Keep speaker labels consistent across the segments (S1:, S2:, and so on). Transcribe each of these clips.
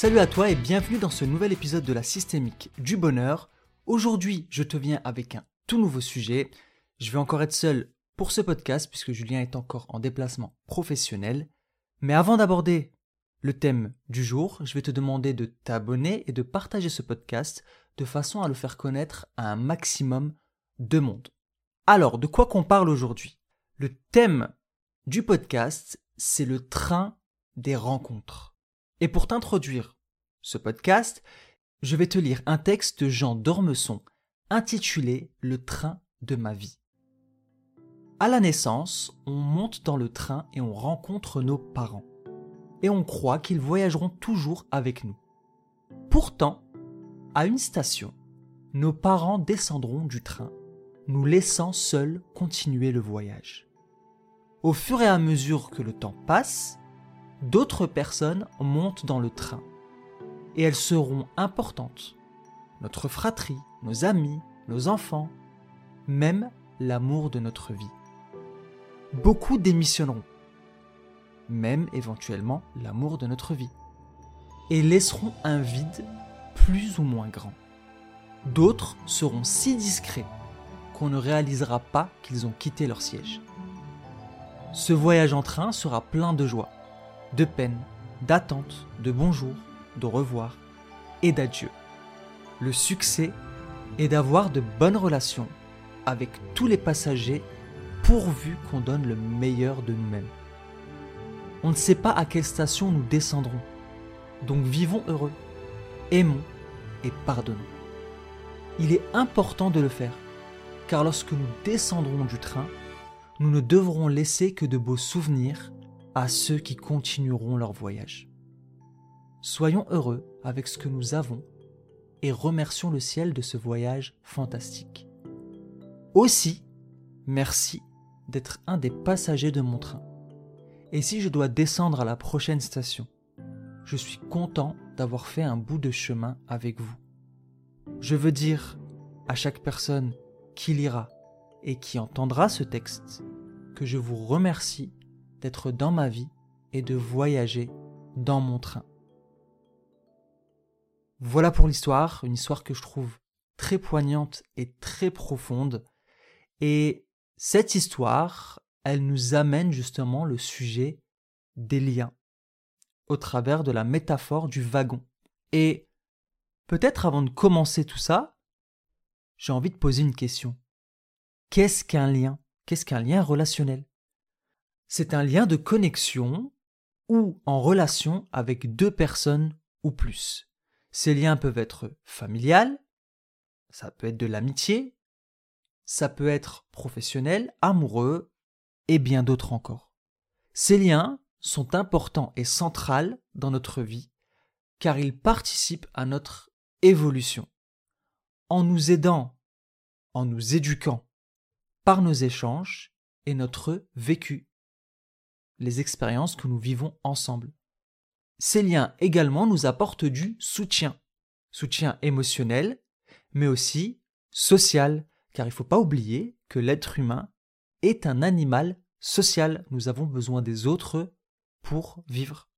S1: Salut à toi et bienvenue dans ce nouvel épisode de la systémique du bonheur. Aujourd'hui, je te viens avec un tout nouveau sujet. Je vais encore être seul pour ce podcast puisque Julien est encore en déplacement professionnel. Mais avant d'aborder le thème du jour, je vais te demander de t'abonner et de partager ce podcast de façon à le faire connaître à un maximum de monde. Alors, de quoi qu'on parle aujourd'hui? Le thème du podcast, c'est le train des rencontres. Et pour t'introduire ce podcast, je vais te lire un texte de Jean d'Ormesson intitulé Le train de ma vie. À la naissance, on monte dans le train et on rencontre nos parents. Et on croit qu'ils voyageront toujours avec nous. Pourtant, à une station, nos parents descendront du train, nous laissant seuls continuer le voyage. Au fur et à mesure que le temps passe, d'autres personnes montent dans le train. Et elles seront importantes. Notre fratrie, nos amis, nos enfants, même l'amour de notre vie. Beaucoup démissionneront, même éventuellement l'amour de notre vie, et laisseront un vide plus ou moins grand. D'autres seront si discrets qu'on ne réalisera pas qu'ils ont quitté leur siège. Ce voyage en train sera plein de joie, de peine, d'attente, de bonjour, de revoir et d'adieu. Le succès est d'avoir de bonnes relations avec tous les passagers pourvu qu'on donne le meilleur de nous-mêmes. On ne sait pas à quelle station nous descendrons, donc vivons heureux, aimons et pardonnons. Il est important de le faire, car lorsque nous descendrons du train, nous ne devrons laisser que de beaux souvenirs à ceux qui continueront leur voyage. Soyons heureux avec ce que nous avons et remercions le ciel de ce voyage fantastique. Aussi, merci d'être un des passagers de mon train. Et si je dois descendre à la prochaine station, je suis content d'avoir fait un bout de chemin avec vous. Je veux dire à chaque personne qui lira et qui entendra ce texte que je vous remercie d'être dans ma vie et de voyager dans mon train. Voilà pour l'histoire, une histoire que je trouve très poignante et très profonde. Et cette histoire, elle nous amène justement le sujet des liens au travers de la métaphore du wagon. Et peut-être avant de commencer tout ça, j'ai envie de poser une question. Qu'est-ce qu'un lien? Qu'est-ce qu'un lien relationnel? C'est un lien de connexion ou en relation avec deux personnes ou plus. Ces liens peuvent être familiales, ça peut être de l'amitié, ça peut être professionnel, amoureux et bien d'autres encore. Ces liens sont importants et centrales dans notre vie car ils participent à notre évolution. En nous aidant, en nous éduquant par nos échanges et notre vécu, les expériences que nous vivons ensemble. Ces liens également nous apportent du soutien, soutien émotionnel, mais aussi social, car il ne faut pas oublier que l'être humain est un animal social. Nous avons besoin des autres pour vivre.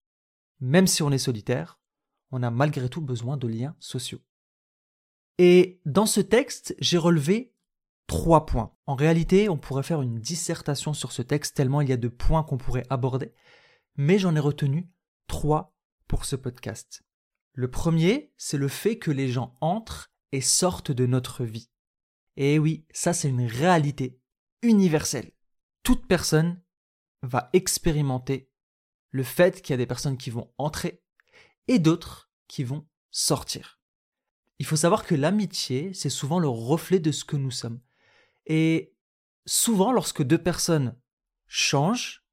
S1: Même si on est solitaire, on a malgré tout besoin de liens sociaux. Et dans ce texte, j'ai relevé trois points. En réalité, on pourrait faire une dissertation sur ce texte tellement il y a de points qu'on pourrait aborder, mais j'en ai retenu trois pour ce podcast. Le premier, c'est le fait que les gens entrent et sortent de notre vie. Et oui, ça c'est une réalité universelle. Toute personne va expérimenter le fait qu'il y a des personnes qui vont entrer et d'autres qui vont sortir. Il faut savoir que l'amitié, c'est souvent le reflet de ce que nous sommes. Et souvent, lorsque deux personnes changent,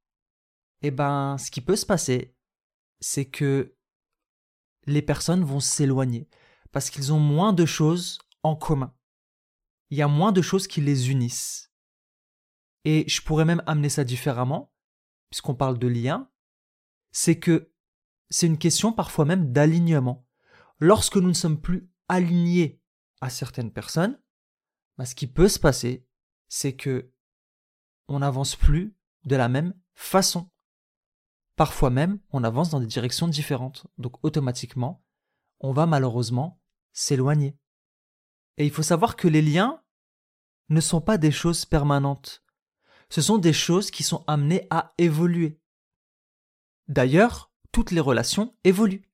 S1: eh ben, ce qui peut se passer, c'est que les personnes vont s'éloigner parce qu'ils ont moins de choses en commun il y a moins de choses qui les unissent. Et je pourrais même amener ça différemment, puisqu'on parle de lien, c'est que c'est une question parfois même d'alignement. Lorsque nous ne sommes plus alignés à certaines personnes, bah, ce qui peut se passer, c'est que on n'avance plus de la même façon. Parfois même, on avance dans des directions différentes. Donc automatiquement, on va malheureusement s'éloigner. Et il faut savoir que les liens ne sont pas des choses permanentes. Ce sont des choses qui sont amenées à évoluer. D'ailleurs, toutes les relations évoluent.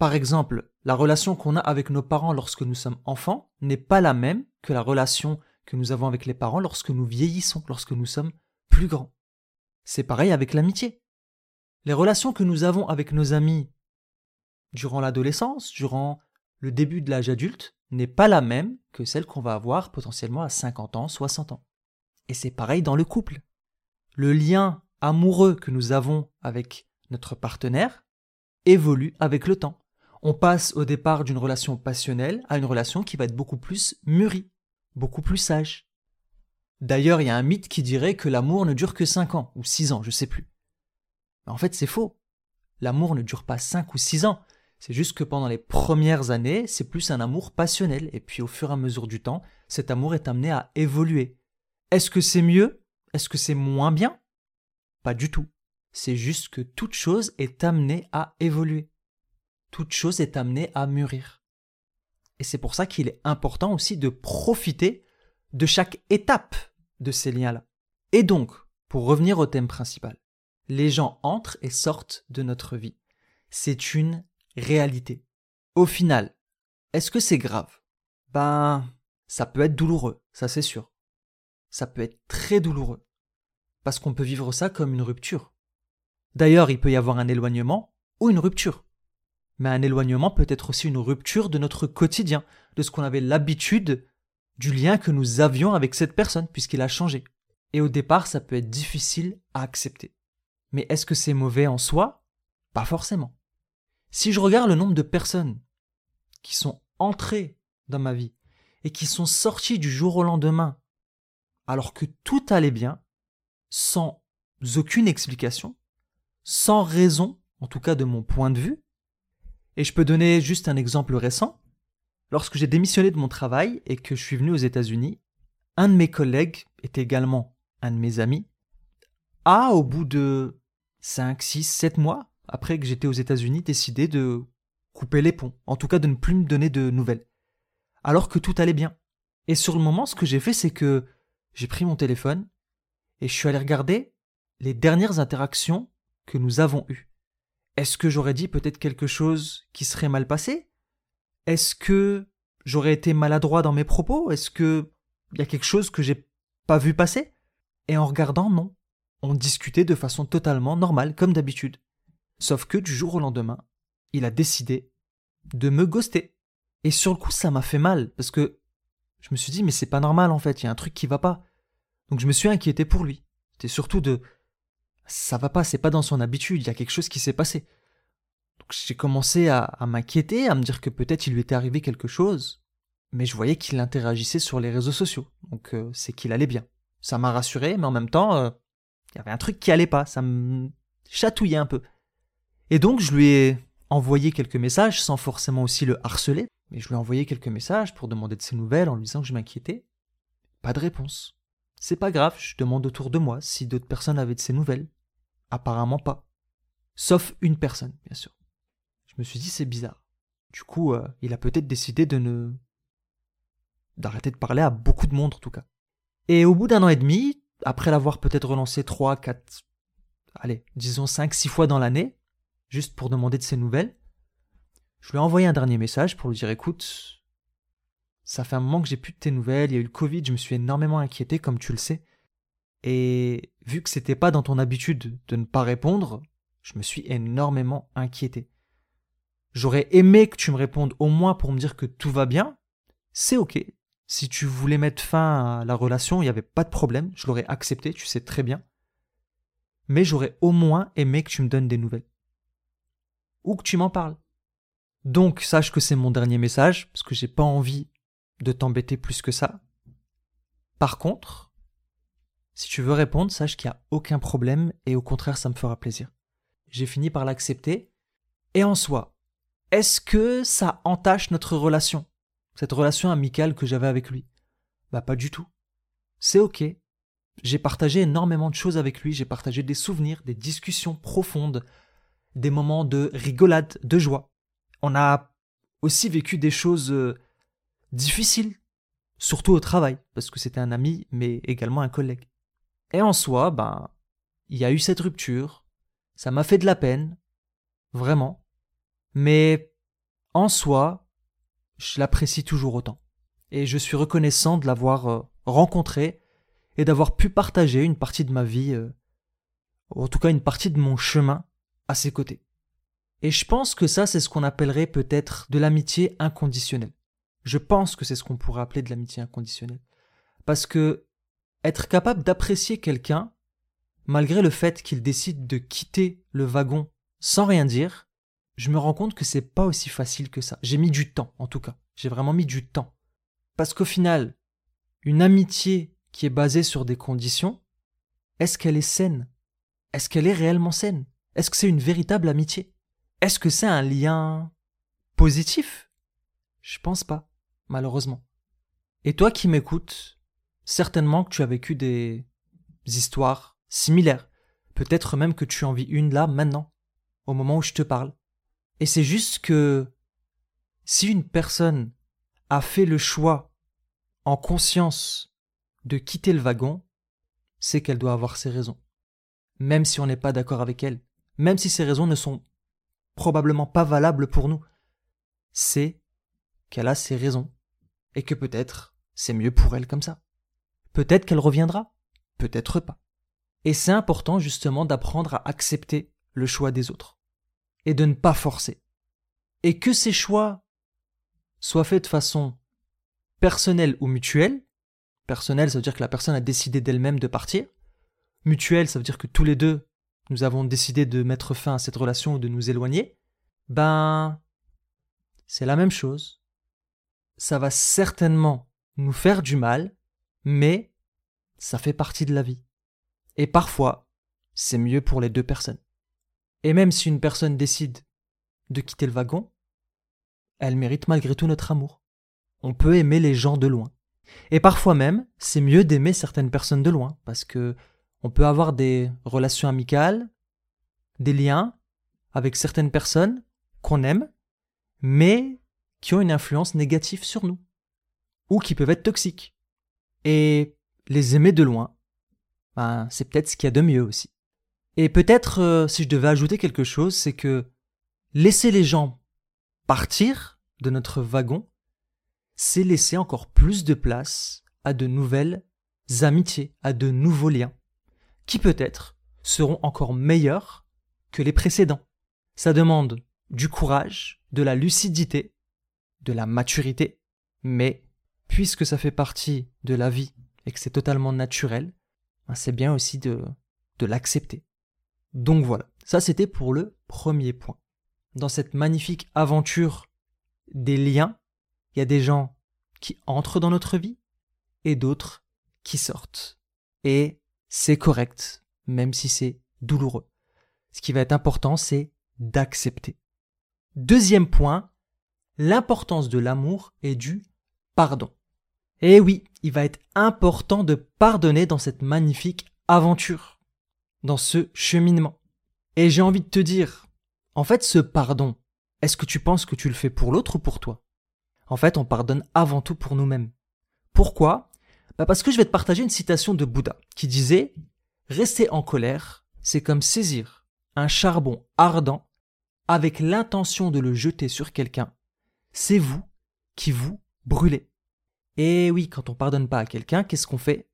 S1: Par exemple, la relation qu'on a avec nos parents lorsque nous sommes enfants n'est pas la même que la relation que nous avons avec les parents lorsque nous vieillissons, lorsque nous sommes plus grands. C'est pareil avec l'amitié. Les relations que nous avons avec nos amis durant l'adolescence, durant le début de l'âge adulte, n'est pas la même que celle qu'on va avoir potentiellement à 50 ans, 60 ans. Et c'est pareil dans le couple. Le lien amoureux que nous avons avec notre partenaire évolue avec le temps. On passe au départ d'une relation passionnelle à une relation qui va être beaucoup plus mûrie, beaucoup plus sage. D'ailleurs, il y a un mythe qui dirait que l'amour ne dure que 5 ans, ou 6 ans, je sais plus. en fait, c'est faux. L'amour ne dure pas 5 ou 6 ans. C'est juste que pendant les premières années, c'est plus un amour passionnel, et puis au fur et à mesure du temps, cet amour est amené à évoluer. Est-ce que c'est mieux? Est-ce que c'est moins bien? Pas du tout. C'est juste que toute chose est amenée à évoluer. Toute chose est amenée à mûrir. Et c'est pour ça qu'il est important aussi de profiter de chaque étape de ces liens-là. Et donc, pour revenir au thème principal, les gens entrent et sortent de notre vie. C'est une réalité. Au final, est-ce que c'est grave? Ben, ça peut être douloureux, ça c'est sûr. Ça peut être très douloureux. Parce qu'on peut vivre ça comme une rupture. D'ailleurs, il peut y avoir un éloignement ou une rupture. Mais un éloignement peut être aussi une rupture de notre quotidien, de ce qu'on avait l'habitude du lien que nous avions avec cette personne, puisqu'il a changé. Et au départ, ça peut être difficile à accepter. Mais est-ce que c'est mauvais en soi? Pas forcément. Si je regarde le nombre de personnes qui sont entrées dans ma vie et qui sont sorties du jour au lendemain alors que tout allait bien, sans aucune explication, sans raison, en tout cas de mon point de vue, et je peux donner juste un exemple récent. Lorsque j'ai démissionné de mon travail et que je suis venu aux États-Unis, un de mes collègues est également un de mes amis, a, au bout de 5, 6, 7 mois, après que j'étais aux États-Unis, décidé de couper les ponts, en tout cas de ne plus me donner de nouvelles. Alors que tout allait bien. Et sur le moment, ce que j'ai fait, c'est que j'ai pris mon téléphone et je suis allé regarder les dernières interactions que nous avons eues. Est-ce que j'aurais dit peut-être quelque chose qui serait mal passé? Est-ce que j'aurais été maladroit dans mes propos? Est-ce que il y a quelque chose que j'ai pas vu passer? Et en regardant, non. On discutait de façon totalement normale, comme d'habitude. Sauf que du jour au lendemain, il a décidé de me ghoster. Et sur le coup, ça m'a fait mal, parce que je me suis dit, mais c'est pas normal en fait, il y a un truc qui va pas. Donc je me suis inquiété pour lui. C'était surtout de. Ça va pas, c'est pas dans son habitude, il y a quelque chose qui s'est passé. J'ai commencé à, m'inquiéter, à me dire que peut-être il lui était arrivé quelque chose, mais je voyais qu'il interagissait sur les réseaux sociaux, donc euh, c'est qu'il allait bien. Ça m'a rassuré, mais en même temps, euh, il y avait un truc qui allait pas, ça me chatouillait un peu. Et donc je lui ai envoyé quelques messages sans forcément aussi le harceler, mais je lui ai envoyé quelques messages pour demander de ses nouvelles en lui disant que je m'inquiétais. Pas de réponse. C'est pas grave, je demande autour de moi si d'autres personnes avaient de ses nouvelles. Apparemment pas. Sauf une personne, bien sûr. Je me suis dit c'est bizarre. Du coup, euh, il a peut-être décidé de ne d'arrêter de parler à beaucoup de monde en tout cas. Et au bout d'un an et demi, après l'avoir peut-être relancé trois, quatre, allez, disons cinq, six fois dans l'année, juste pour demander de ses nouvelles. Je lui ai envoyé un dernier message pour lui dire écoute, ça fait un moment que j'ai plus de tes nouvelles, il y a eu le Covid, je me suis énormément inquiété, comme tu le sais. Et vu que c'était pas dans ton habitude de ne pas répondre, je me suis énormément inquiété. J'aurais aimé que tu me répondes au moins pour me dire que tout va bien. C'est ok. Si tu voulais mettre fin à la relation, il n'y avait pas de problème, je l'aurais accepté, tu sais très bien. Mais j'aurais au moins aimé que tu me donnes des nouvelles ou que tu m'en parles. Donc sache que c'est mon dernier message, parce que j'ai pas envie de t'embêter plus que ça. Par contre, si tu veux répondre, sache qu'il n'y a aucun problème et au contraire ça me fera plaisir. J'ai fini par l'accepter. Et en soi, est-ce que ça entache notre relation? Cette relation amicale que j'avais avec lui? Bah pas du tout. C'est ok. j'ai partagé énormément de choses avec lui, j'ai partagé des souvenirs, des discussions profondes, des moments de rigolade, de joie. On a aussi vécu des choses euh, difficiles, surtout au travail, parce que c'était un ami, mais également un collègue. Et en soi, ben, il y a eu cette rupture, ça m'a fait de la peine, vraiment, mais en soi, je l'apprécie toujours autant. Et je suis reconnaissant de l'avoir euh, rencontré et d'avoir pu partager une partie de ma vie, euh, en tout cas une partie de mon chemin, à ses côtés. Et je pense que ça, c'est ce qu'on appellerait peut-être de l'amitié inconditionnelle. Je pense que c'est ce qu'on pourrait appeler de l'amitié inconditionnelle. Parce que être capable d'apprécier quelqu'un, malgré le fait qu'il décide de quitter le wagon sans rien dire, je me rends compte que c'est pas aussi facile que ça. J'ai mis du temps, en tout cas. J'ai vraiment mis du temps. Parce qu'au final, une amitié qui est basée sur des conditions, est-ce qu'elle est saine? Est-ce qu'elle est réellement saine? Est-ce que c'est une véritable amitié? Est-ce que c'est un lien positif? Je pense pas, malheureusement. Et toi qui m'écoutes, certainement que tu as vécu des histoires similaires. Peut-être même que tu en vis une là, maintenant, au moment où je te parle. Et c'est juste que si une personne a fait le choix en conscience de quitter le wagon, c'est qu'elle doit avoir ses raisons. Même si on n'est pas d'accord avec elle, même si ces raisons ne sont probablement pas valables pour nous, c'est qu'elle a ses raisons et que peut-être c'est mieux pour elle comme ça. Peut-être qu'elle reviendra, peut-être pas. Et c'est important justement d'apprendre à accepter le choix des autres et de ne pas forcer. Et que ces choix soient faits de façon personnelle ou mutuelle. Personnelle, ça veut dire que la personne a décidé d'elle-même de partir. Mutuelle, ça veut dire que tous les deux, nous avons décidé de mettre fin à cette relation ou de nous éloigner. Ben, c'est la même chose. Ça va certainement nous faire du mal, mais ça fait partie de la vie. Et parfois, c'est mieux pour les deux personnes. Et même si une personne décide de quitter le wagon, elle mérite malgré tout notre amour. On peut aimer les gens de loin. Et parfois même, c'est mieux d'aimer certaines personnes de loin, parce que on peut avoir des relations amicales, des liens avec certaines personnes qu'on aime, mais qui ont une influence négative sur nous, ou qui peuvent être toxiques. Et les aimer de loin, ben, c'est peut-être ce qu'il y a de mieux aussi. Et peut-être, euh, si je devais ajouter quelque chose, c'est que laisser les gens partir de notre wagon, c'est laisser encore plus de place à de nouvelles amitiés, à de nouveaux liens, qui peut-être seront encore meilleurs que les précédents. Ça demande du courage, de la lucidité, de la maturité, mais puisque ça fait partie de la vie et que c'est totalement naturel, ben, c'est bien aussi de, de l'accepter. Donc voilà, ça c'était pour le premier point. Dans cette magnifique aventure des liens, il y a des gens qui entrent dans notre vie et d'autres qui sortent. Et c'est correct, même si c'est douloureux. Ce qui va être important, c'est d'accepter. Deuxième point, l'importance de l'amour et du pardon. Et oui, il va être important de pardonner dans cette magnifique aventure dans ce cheminement. Et j'ai envie de te dire, en fait, ce pardon, est-ce que tu penses que tu le fais pour l'autre ou pour toi? En fait, on pardonne avant tout pour nous-mêmes. Pourquoi? Bah Parce que je vais te partager une citation de Bouddha qui disait Rester en colère, c'est comme saisir un charbon ardent avec l'intention de le jeter sur quelqu'un. C'est vous qui vous brûlez. Et oui, quand on pardonne pas à quelqu'un, qu'est-ce qu'on fait?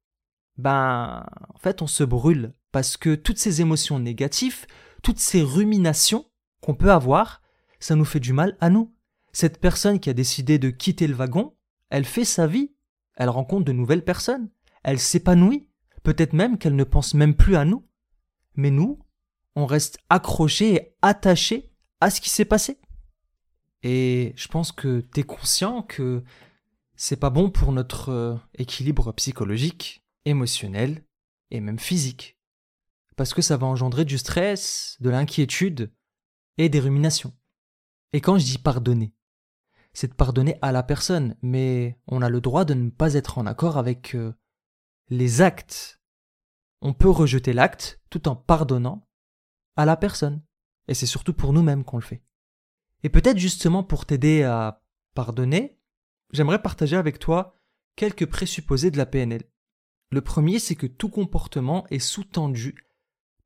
S1: Ben, en fait, on se brûle parce que toutes ces émotions négatives, toutes ces ruminations qu'on peut avoir, ça nous fait du mal à nous. Cette personne qui a décidé de quitter le wagon, elle fait sa vie, elle rencontre de nouvelles personnes, elle s'épanouit, peut-être même qu'elle ne pense même plus à nous. Mais nous, on reste accrochés et attachés à ce qui s'est passé. Et je pense que tu es conscient que c'est pas bon pour notre euh, équilibre psychologique, émotionnel et même physique parce que ça va engendrer du stress, de l'inquiétude et des ruminations. Et quand je dis pardonner, c'est de pardonner à la personne, mais on a le droit de ne pas être en accord avec euh, les actes on peut rejeter l'acte tout en pardonnant à la personne. Et c'est surtout pour nous-mêmes qu'on le fait. Et peut-être justement pour t'aider à pardonner, j'aimerais partager avec toi quelques présupposés de la PNL. Le premier, c'est que tout comportement est sous-tendu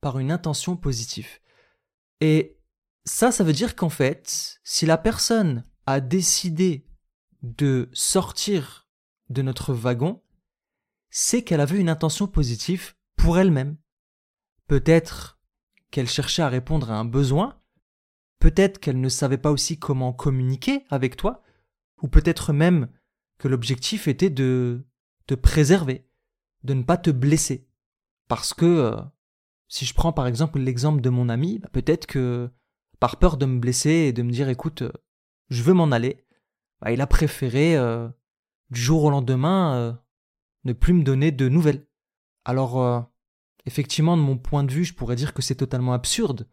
S1: par une intention positive. Et ça, ça veut dire qu'en fait, si la personne a décidé de sortir de notre wagon, c'est qu'elle avait une intention positive pour elle-même. Peut-être qu'elle cherchait à répondre à un besoin, peut-être qu'elle ne savait pas aussi comment communiquer avec toi, ou peut-être même que l'objectif était de te préserver, de ne pas te blesser. Parce que, euh, si je prends par exemple l'exemple de mon ami, bah, peut-être que par peur de me blesser et de me dire écoute, euh, je veux m'en aller, bah, il a préféré euh, du jour au lendemain ne plus me donner de nouvelles. Alors, effectivement, de mon point de vue, je pourrais dire que c'est totalement absurde,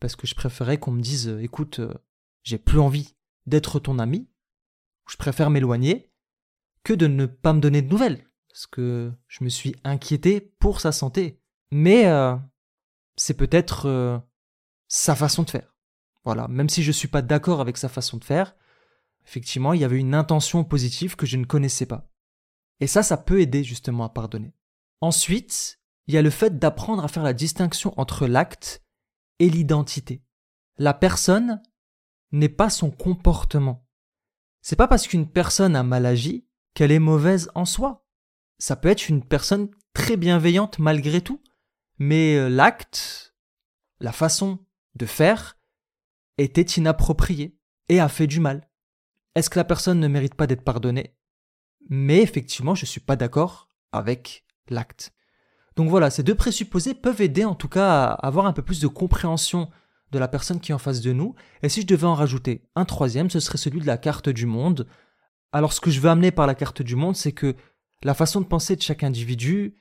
S1: parce que je préférais qu'on me dise écoute, j'ai plus envie d'être ton ami, je préfère m'éloigner, que de ne pas me donner de nouvelles, parce que je me suis inquiété pour sa santé. Mais euh, c'est peut-être euh, sa façon de faire. Voilà, même si je ne suis pas d'accord avec sa façon de faire, effectivement, il y avait une intention positive que je ne connaissais pas. Et ça, ça peut aider justement à pardonner. Ensuite, il y a le fait d'apprendre à faire la distinction entre l'acte et l'identité. La personne n'est pas son comportement. C'est pas parce qu'une personne a mal agi qu'elle est mauvaise en soi. Ça peut être une personne très bienveillante malgré tout, mais euh, l'acte, la façon de faire, était inapproprié et a fait du mal. Est-ce que la personne ne mérite pas d'être pardonnée? Mais effectivement, je ne suis pas d'accord avec l'acte. Donc voilà, ces deux présupposés peuvent aider en tout cas à avoir un peu plus de compréhension de la personne qui est en face de nous. Et si je devais en rajouter un troisième, ce serait celui de la carte du monde. Alors ce que je veux amener par la carte du monde, c'est que la façon de penser de chaque individu,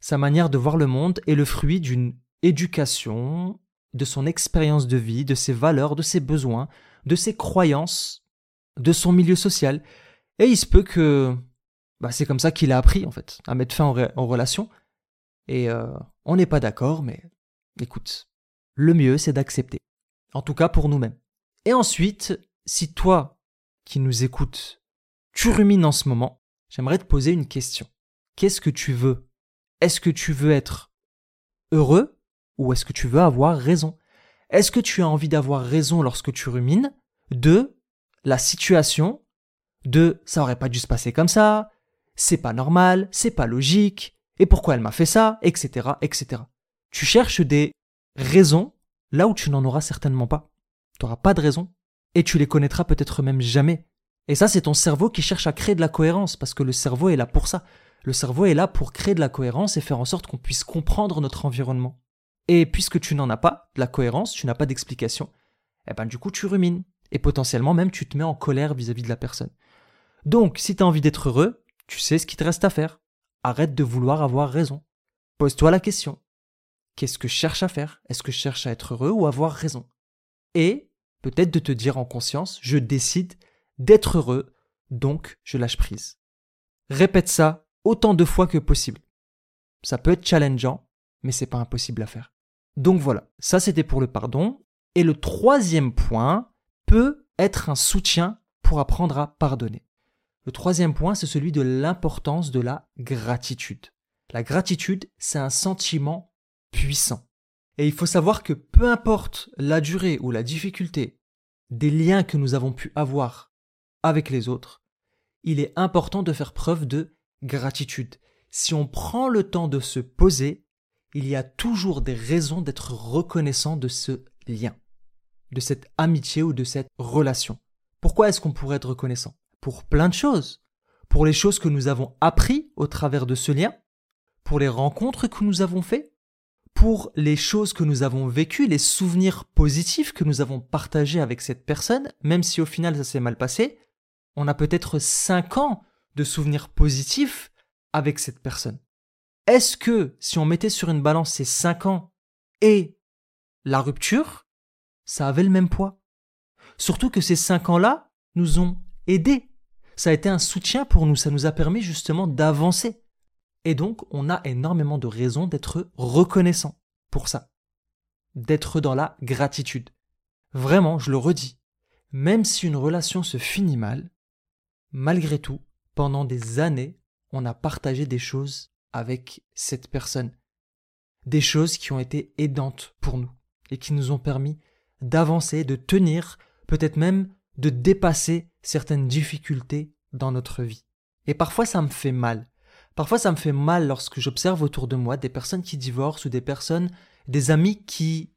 S1: sa manière de voir le monde est le fruit d'une éducation, de son expérience de vie, de ses valeurs, de ses besoins, de ses croyances, de son milieu social. Et il se peut que bah, c'est comme ça qu'il a appris, en fait, à mettre fin en, relation. Et euh, on n'est pas d'accord, mais écoute, le mieux c'est d'accepter. En tout cas pour nous-mêmes. Et ensuite, si toi qui nous écoutes, tu rumines en ce moment, j'aimerais te poser une question. Qu'est-ce que tu veux? Est-ce que tu veux être heureux ou est-ce que tu veux avoir raison? Est-ce que tu as envie d'avoir raison lorsque tu rumines de la situation, de ça aurait pas dû se passer comme ça, c'est pas normal, c'est pas logique, et pourquoi elle m'a fait ça, etc., etc. Tu cherches des raison là où tu n'en auras certainement pas. Tu n'auras pas de raison et tu les connaîtras peut-être même jamais. Et ça, c'est ton cerveau qui cherche à créer de la cohérence parce que le cerveau est là pour ça. Le cerveau est là pour créer de la cohérence et faire en sorte qu'on puisse comprendre notre environnement. Et puisque tu n'en as pas de la cohérence, tu n'as pas d'explication, eh ben du coup tu rumines et potentiellement même tu te mets en colère vis-à-vis -vis de la personne. Donc, si tu as envie d'être heureux, tu sais ce qu'il te reste à faire. Arrête de vouloir avoir raison. Pose-toi la question. Qu'est-ce que je cherche à faire? Est-ce que je cherche à être heureux ou avoir raison? Et peut-être de te dire en conscience, je décide d'être heureux, donc je lâche prise. Répète ça autant de fois que possible. Ça peut être challengeant, mais c'est pas impossible à faire. Donc voilà, ça c'était pour le pardon. Et le troisième point peut être un soutien pour apprendre à pardonner. Le troisième point, c'est celui de l'importance de la gratitude. La gratitude, c'est un sentiment puissant. Et il faut savoir que peu importe la durée ou la difficulté des liens que nous avons pu avoir avec les autres, il est important de faire preuve de gratitude. Si on prend le temps de se poser, il y a toujours des raisons d'être reconnaissant de ce lien, de cette amitié ou de cette relation. Pourquoi est-ce qu'on pourrait être reconnaissant? Pour plein de choses. Pour les choses que nous avons appris au travers de ce lien, pour les rencontres que nous avons faites, pour les choses que nous avons vécues, les souvenirs positifs que nous avons partagés avec cette personne, même si au final ça s'est mal passé, on a peut-être 5 ans de souvenirs positifs avec cette personne. Est-ce que si on mettait sur une balance ces 5 ans et la rupture, ça avait le même poids? Surtout que ces 5 ans-là nous ont aidés. Ça a été un soutien pour nous, ça nous a permis justement d'avancer. Et donc, on a énormément de raisons d'être reconnaissant pour ça. D'être dans la gratitude. Vraiment, je le redis, même si une relation se finit mal, malgré tout, pendant des années, on a partagé des choses avec cette personne. Des choses qui ont été aidantes pour nous et qui nous ont permis d'avancer, de tenir, peut-être même de dépasser certaines difficultés dans notre vie. Et parfois ça me fait mal. Parfois ça me fait mal lorsque j'observe autour de moi des personnes qui divorcent ou des personnes, des amis qui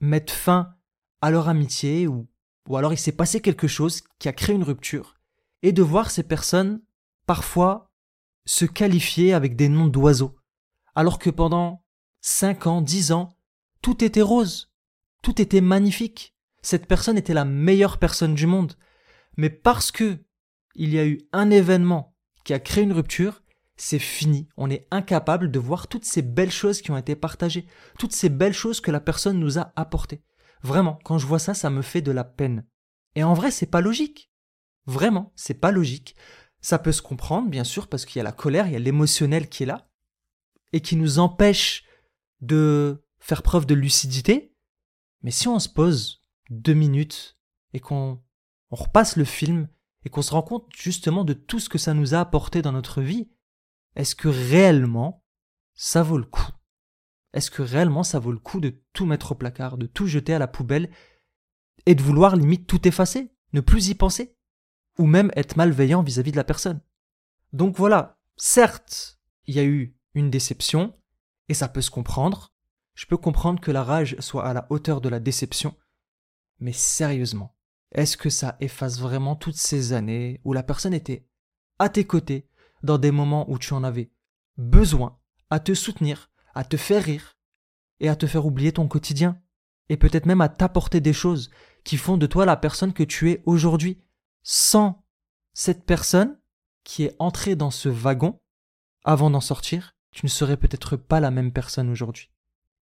S1: mettent fin à leur amitié ou, ou alors il s'est passé quelque chose qui a créé une rupture et de voir ces personnes parfois se qualifier avec des noms d'oiseaux alors que pendant 5 ans, 10 ans, tout était rose, tout était magnifique. Cette personne était la meilleure personne du monde. Mais parce que il y a eu un événement qui a créé une rupture, c'est fini. On est incapable de voir toutes ces belles choses qui ont été partagées, toutes ces belles choses que la personne nous a apportées. Vraiment, quand je vois ça, ça me fait de la peine. Et en vrai, c'est pas logique. Vraiment, c'est pas logique. Ça peut se comprendre, bien sûr, parce qu'il y a la colère, il y a l'émotionnel qui est là, et qui nous empêche de faire preuve de lucidité. Mais si on se pose deux minutes et qu'on on repasse le film et qu'on se rend compte justement de tout ce que ça nous a apporté dans notre vie, est-ce que réellement ça vaut le coup? Est-ce que réellement ça vaut le coup de tout mettre au placard, de tout jeter à la poubelle et de vouloir limite tout effacer, ne plus y penser? Ou même être malveillant vis-à-vis de la personne? Donc voilà, certes, il y a eu une déception et ça peut se comprendre. Je peux comprendre que la rage soit à la hauteur de la déception, mais sérieusement, est-ce que ça efface vraiment toutes ces années où la personne était à tes côtés, dans des moments où tu en avais besoin, à te soutenir, à te faire rire, et à te faire oublier ton quotidien, et peut-être même à t'apporter des choses qui font de toi la personne que tu es aujourd'hui. Sans cette personne qui est entrée dans ce wagon, avant d'en sortir, tu ne serais peut-être pas la même personne aujourd'hui.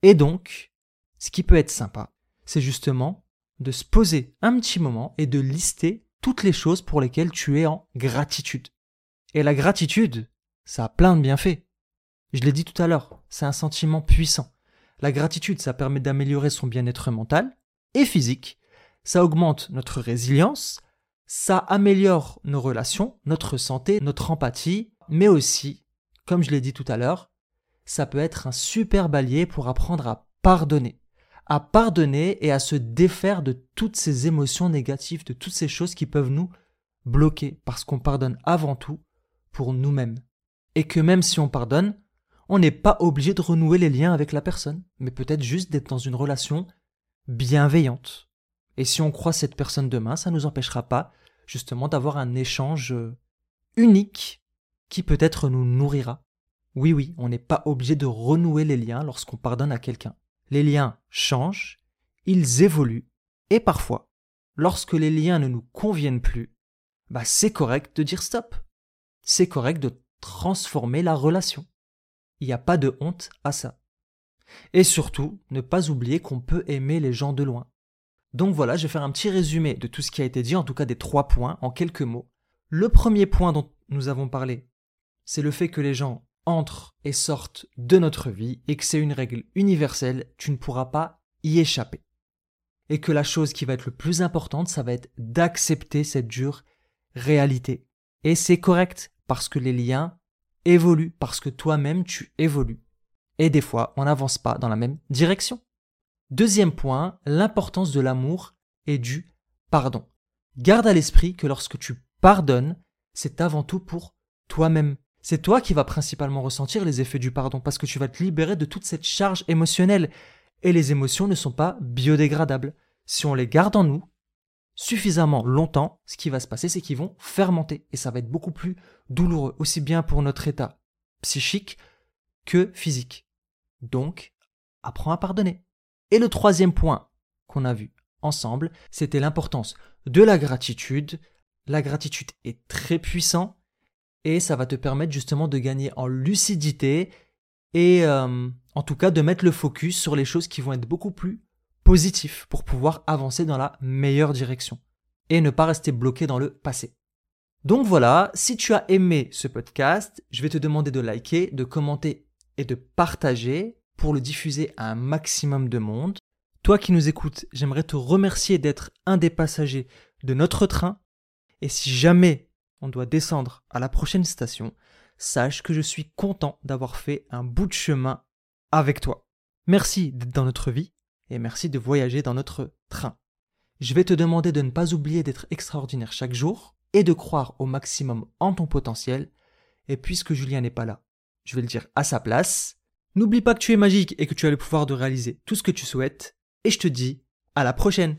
S1: Et donc, ce qui peut être sympa, c'est justement de se poser un petit moment et de lister toutes les choses pour lesquelles tu es en gratitude. Et la gratitude, ça a plein de bienfaits. Je l'ai dit tout à l'heure, c'est un sentiment puissant. La gratitude, ça permet d'améliorer son bien-être mental et physique, ça augmente notre résilience, ça améliore nos relations, notre santé, notre empathie, mais aussi, comme je l'ai dit tout à l'heure, ça peut être un super ballier pour apprendre à pardonner à pardonner et à se défaire de toutes ces émotions négatives, de toutes ces choses qui peuvent nous bloquer, parce qu'on pardonne avant tout nous-mêmes. Et que même si on pardonne, on n'est pas obligé de renouer les liens avec la personne, mais peut-être juste d'être dans une relation bienveillante. Et si on croit cette personne demain, ça ne nous empêchera pas justement d'avoir un échange euh, unique qui peut-être nous nourrira. Oui, oui, on n'est pas obligé de renouer les liens lorsqu'on pardonne à quelqu'un les liens changent, ils évoluent, et parfois, lorsque les liens ne nous conviennent plus, bah c'est correct de dire stop. C'est correct de transformer la relation. Il n'y a pas de honte à ça. Et surtout, ne pas oublier qu'on peut aimer les gens de loin. Donc voilà, je vais faire un petit résumé de tout ce qui a été dit, en tout cas des trois points, en quelques mots. Le premier point dont nous avons parlé, c'est le fait que les gens entrent et sortent de notre vie et que c'est une règle universelle, tu ne pourras pas y échapper. Et que la chose qui va être le plus importante, ça va être d'accepter cette dure réalité. Et c'est correct parce que les liens évoluent, parce que toi-même tu évolues. Et des fois, on n'avance pas dans la même direction. Deuxième point, l'importance de l'amour et du pardon. Garde à l'esprit que lorsque tu pardonnes, c'est avant tout pour toi-même c'est toi qui vas principalement ressentir les effets du pardon parce que tu vas te libérer de toute cette charge émotionnelle. Et les émotions ne sont pas biodégradables. Si on les garde en nous suffisamment longtemps, ce qui va se passer, c'est qu'ils vont fermenter et ça va être beaucoup plus douloureux, aussi bien pour notre état psychique que physique. Donc, apprends à pardonner. Et le troisième point qu'on a vu ensemble, c'était l'importance de la gratitude. La gratitude est très puissante et ça va te permettre justement de gagner en lucidité et euh, en tout cas de mettre le focus sur les choses qui vont être beaucoup plus positives pour pouvoir avancer dans la meilleure direction et ne pas rester bloqué dans le passé. Donc voilà, si tu as aimé ce podcast, je vais te demander de liker, de commenter et de partager pour le diffuser à un maximum de monde. Toi qui nous écoutes, j'aimerais te remercier d'être un des passagers de notre train. Et si jamais on doit descendre à la prochaine station, sache que je suis content d'avoir fait un bout de chemin avec toi. Merci d'être dans notre vie et merci de voyager dans notre train. Je vais te demander de ne pas oublier d'être extraordinaire chaque jour et de croire au maximum en ton potentiel. Et puisque Julien n'est pas là, je vais le dire à sa place. N'oublie pas que tu es magique et que tu as le pouvoir de réaliser tout ce que tu souhaites. Et je te dis à la prochaine